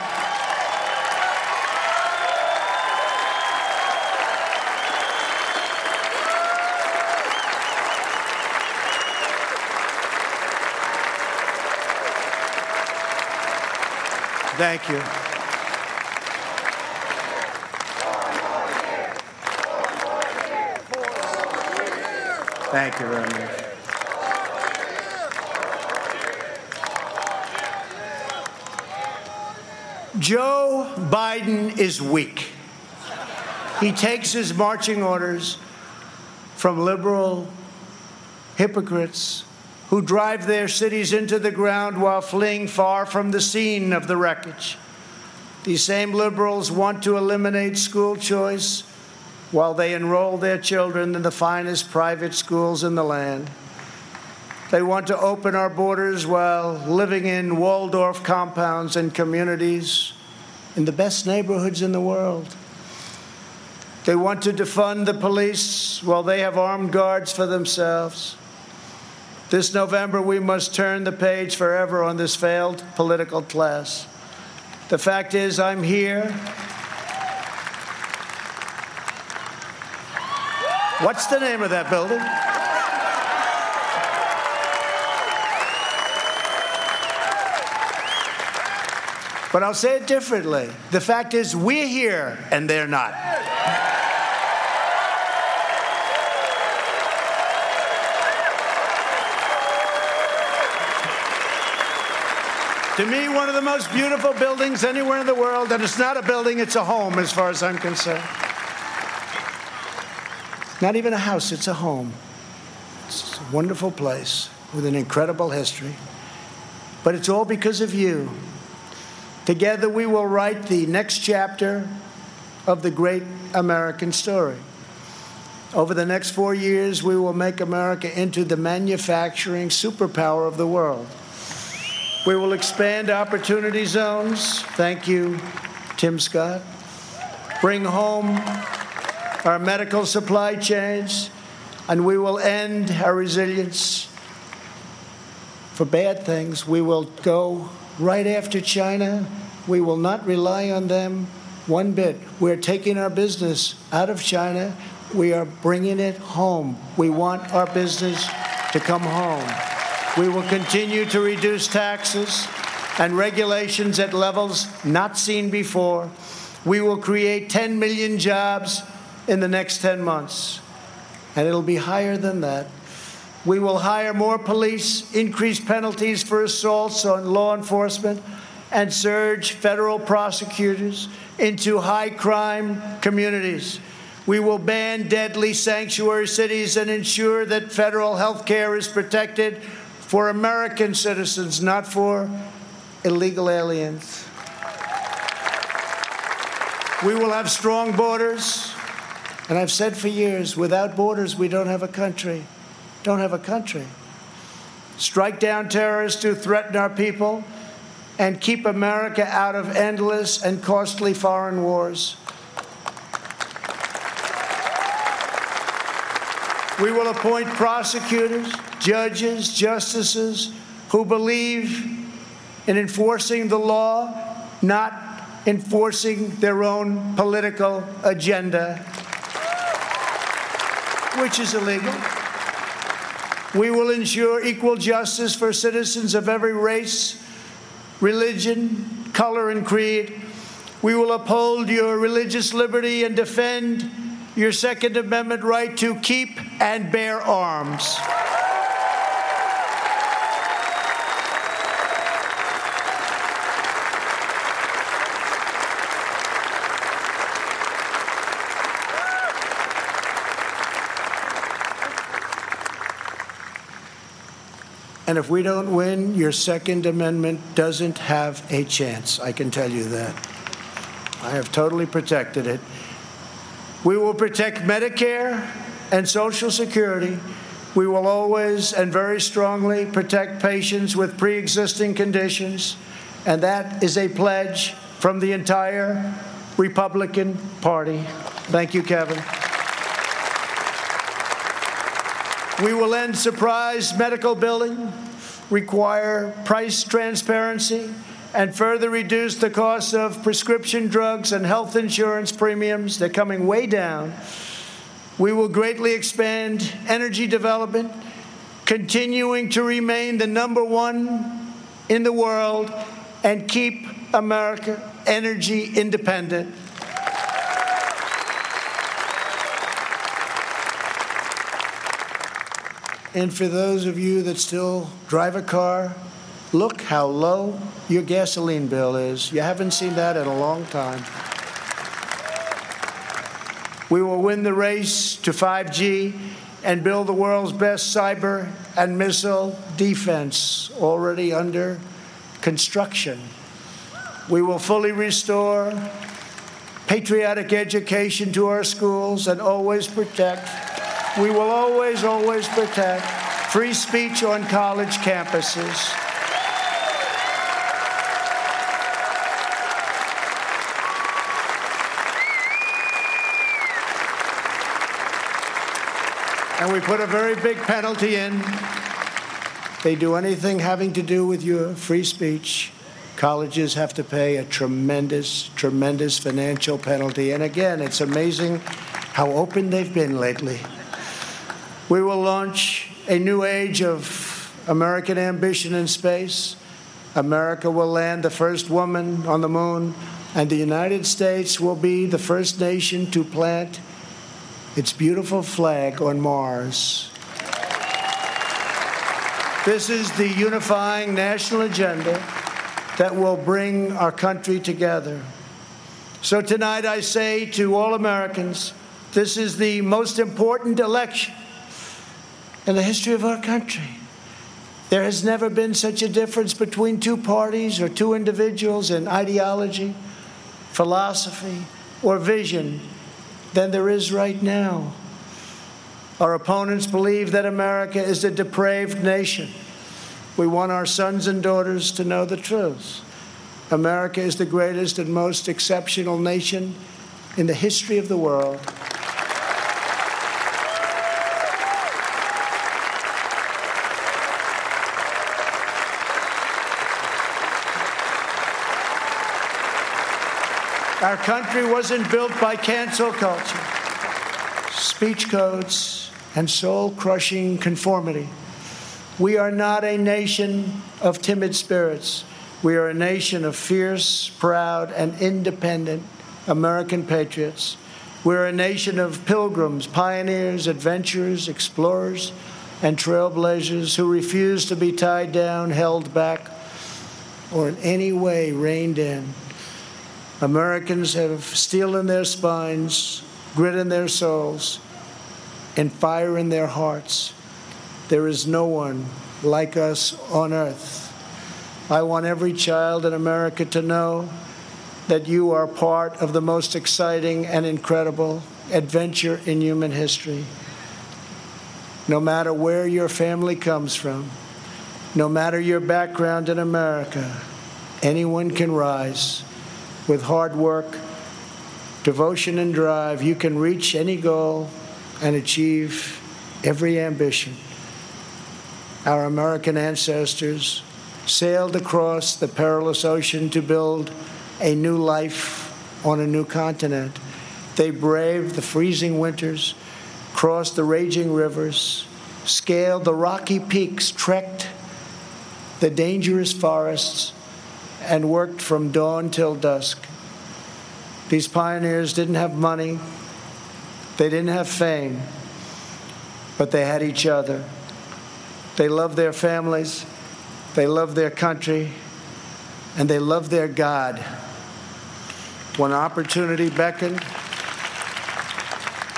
Speaker 1: Thank you. Thank you very much. Joe Biden is weak. He takes his marching orders from liberal hypocrites who drive their cities into the ground while fleeing far from the scene of the wreckage. These same liberals want to eliminate school choice while they enroll their children in the finest private schools in the land. They want to open our borders while living in walled off compounds and communities in the best neighborhoods in the world. They want to defund the police while they have armed guards for themselves. This November, we must turn the page forever on this failed political class. The fact is, I'm here What's the name of that building? But I'll say it differently. The fact is, we're here and they're not. To me, one of the most beautiful buildings anywhere in the world, and it's not a building, it's a home as far as I'm concerned. Not even a house, it's a home. It's a wonderful place with an incredible history. But it's all because of you. Together, we will write the next chapter of the great American story. Over the next four years, we will make America into the manufacturing superpower of the world. We will expand opportunity zones. Thank you, Tim Scott. Bring home our medical supply chains, and we will end our resilience for bad things. We will go right after China. We will not rely on them one bit. We're taking our business out of China. We are bringing it home. We want our business to come home. We will continue to reduce taxes and regulations at levels not seen before. We will create 10 million jobs in the next 10 months. And it'll be higher than that. We will hire more police, increase penalties for assaults on law enforcement, and surge federal prosecutors into high crime communities. We will ban deadly sanctuary cities and ensure that federal health care is protected for American citizens, not for illegal aliens. We will have strong borders. And I've said for years without borders, we don't have a country. Don't have a country. Strike down terrorists who threaten our people and keep America out of endless and costly foreign wars. We will appoint prosecutors, judges, justices who believe in enforcing the law, not enforcing their own political agenda, which is illegal. We will ensure equal justice for citizens of every race, religion, color, and creed. We will uphold your religious liberty and defend your Second Amendment right to keep and bear arms. And if we don't win, your Second Amendment doesn't have a chance. I can tell you that. I have totally protected it. We will protect Medicare and Social Security. We will always and very strongly protect patients with pre existing conditions. And that is a pledge from the entire Republican Party. Thank you, Kevin. We will end surprise medical billing, require price transparency, and further reduce the cost of prescription drugs and health insurance premiums. They're coming way down. We will greatly expand energy development, continuing to remain the number one in the world and keep America energy independent. And for those of you that still drive a car, look how low your gasoline bill is. You haven't seen that in a long time. We will win the race to 5G and build the world's best cyber and missile defense, already under construction. We will fully restore patriotic education to our schools and always protect we will always, always protect free speech on college campuses. And we put a very big penalty in. They do anything having to do with your free speech, colleges have to pay a tremendous, tremendous financial penalty. And again, it's amazing how open they've been lately. We will launch a new age of American ambition in space. America will land the first woman on the moon, and the United States will be the first nation to plant its beautiful flag on Mars. This is the unifying national agenda that will bring our country together. So tonight I say to all Americans this is the most important election in the history of our country. There has never been such a difference between two parties or two individuals in ideology, philosophy, or vision than there is right now. Our opponents believe that America is a depraved nation. We want our sons and daughters to know the truth. America is the greatest and most exceptional nation in the history of the world. Our country wasn't built by cancel culture, speech codes, and soul crushing conformity. We are not a nation of timid spirits. We are a nation of fierce, proud, and independent American patriots. We're a nation of pilgrims, pioneers, adventurers, explorers, and trailblazers who refuse to be tied down, held back, or in any way reined in. Americans have steel in their spines, grit in their souls, and fire in their hearts. There is no one like us on earth. I want every child in America to know that you are part of the most exciting and incredible adventure in human history. No matter where your family comes from, no matter your background in America, anyone can rise. With hard work, devotion, and drive, you can reach any goal and achieve every ambition. Our American ancestors sailed across the perilous ocean to build a new life on a new continent. They braved the freezing winters, crossed the raging rivers, scaled the rocky peaks, trekked the dangerous forests, and worked from dawn till dusk. These pioneers didn't have money, they didn't have fame, but they had each other. They loved their families, they loved their country, and they loved their God. When opportunity beckoned,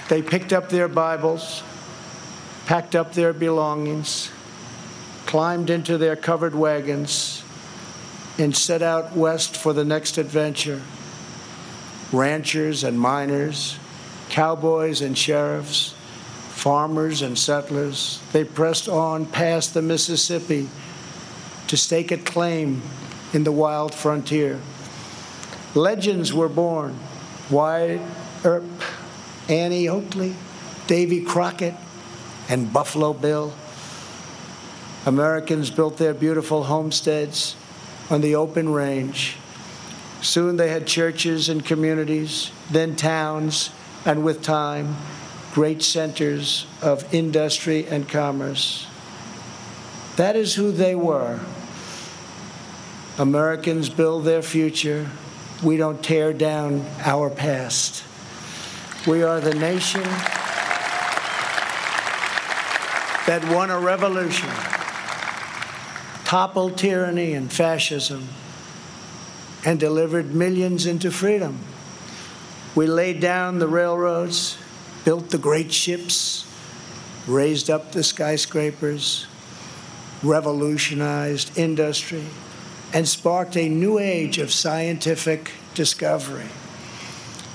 Speaker 1: they picked up their Bibles, packed up their belongings, climbed into their covered wagons, and set out west for the next adventure. Ranchers and miners, cowboys and sheriffs, farmers and settlers, they pressed on past the Mississippi to stake a claim in the wild frontier. Legends were born Wyatt Earp, Annie Oakley, Davy Crockett, and Buffalo Bill. Americans built their beautiful homesteads on the open range. Soon they had churches and communities, then towns, and with time, great centers of industry and commerce. That is who they were. Americans build their future we don't tear down our past. We are the nation that won a revolution, toppled tyranny and fascism, and delivered millions into freedom. We laid down the railroads, built the great ships, raised up the skyscrapers, revolutionized industry and sparked a new age of scientific discovery.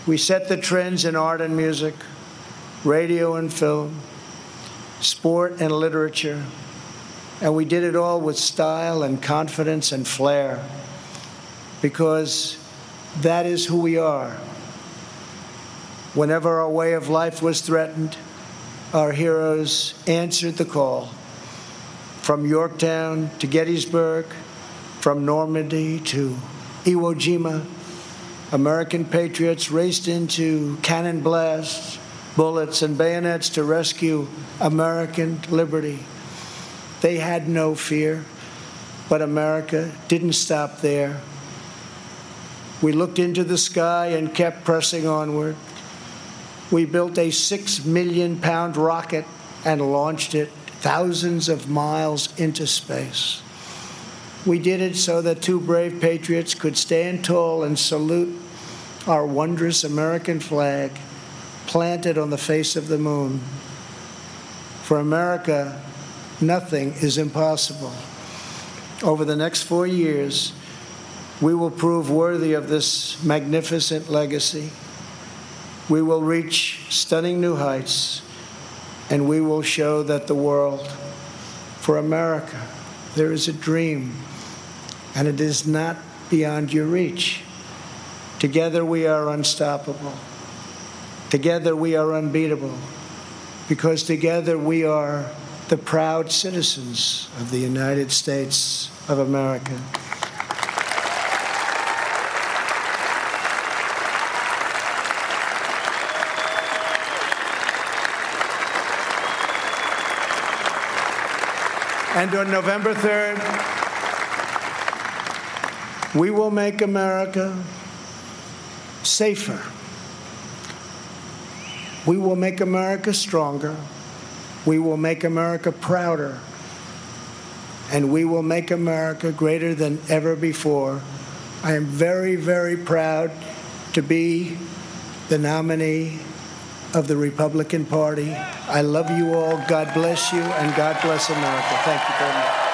Speaker 1: We set the trends in art and music, radio and film, sport and literature, and we did it all with style and confidence and flair because that is who we are. Whenever our way of life was threatened, our heroes answered the call. From Yorktown to Gettysburg, from Normandy to Iwo Jima, American patriots raced into cannon blasts, bullets, and bayonets to rescue American liberty. They had no fear, but America didn't stop there. We looked into the sky and kept pressing onward. We built a six million pound rocket and launched it thousands of miles into space. We did it so that two brave patriots could stand tall and salute our wondrous American flag planted on the face of the moon. For America, nothing is impossible. Over the next four years, we will prove worthy of this magnificent legacy. We will reach stunning new heights, and we will show that the world, for America, there is a dream and it is not beyond your reach. Together we are unstoppable. Together we are unbeatable. Because together we are the proud citizens of the United States of America. And on November 3rd, we will make America safer. We will make America stronger. We will make America prouder, and we will make America greater than ever before. I am very, very proud to be the nominee of the Republican Party. I love you all. God bless you, and God bless America. Thank you very much.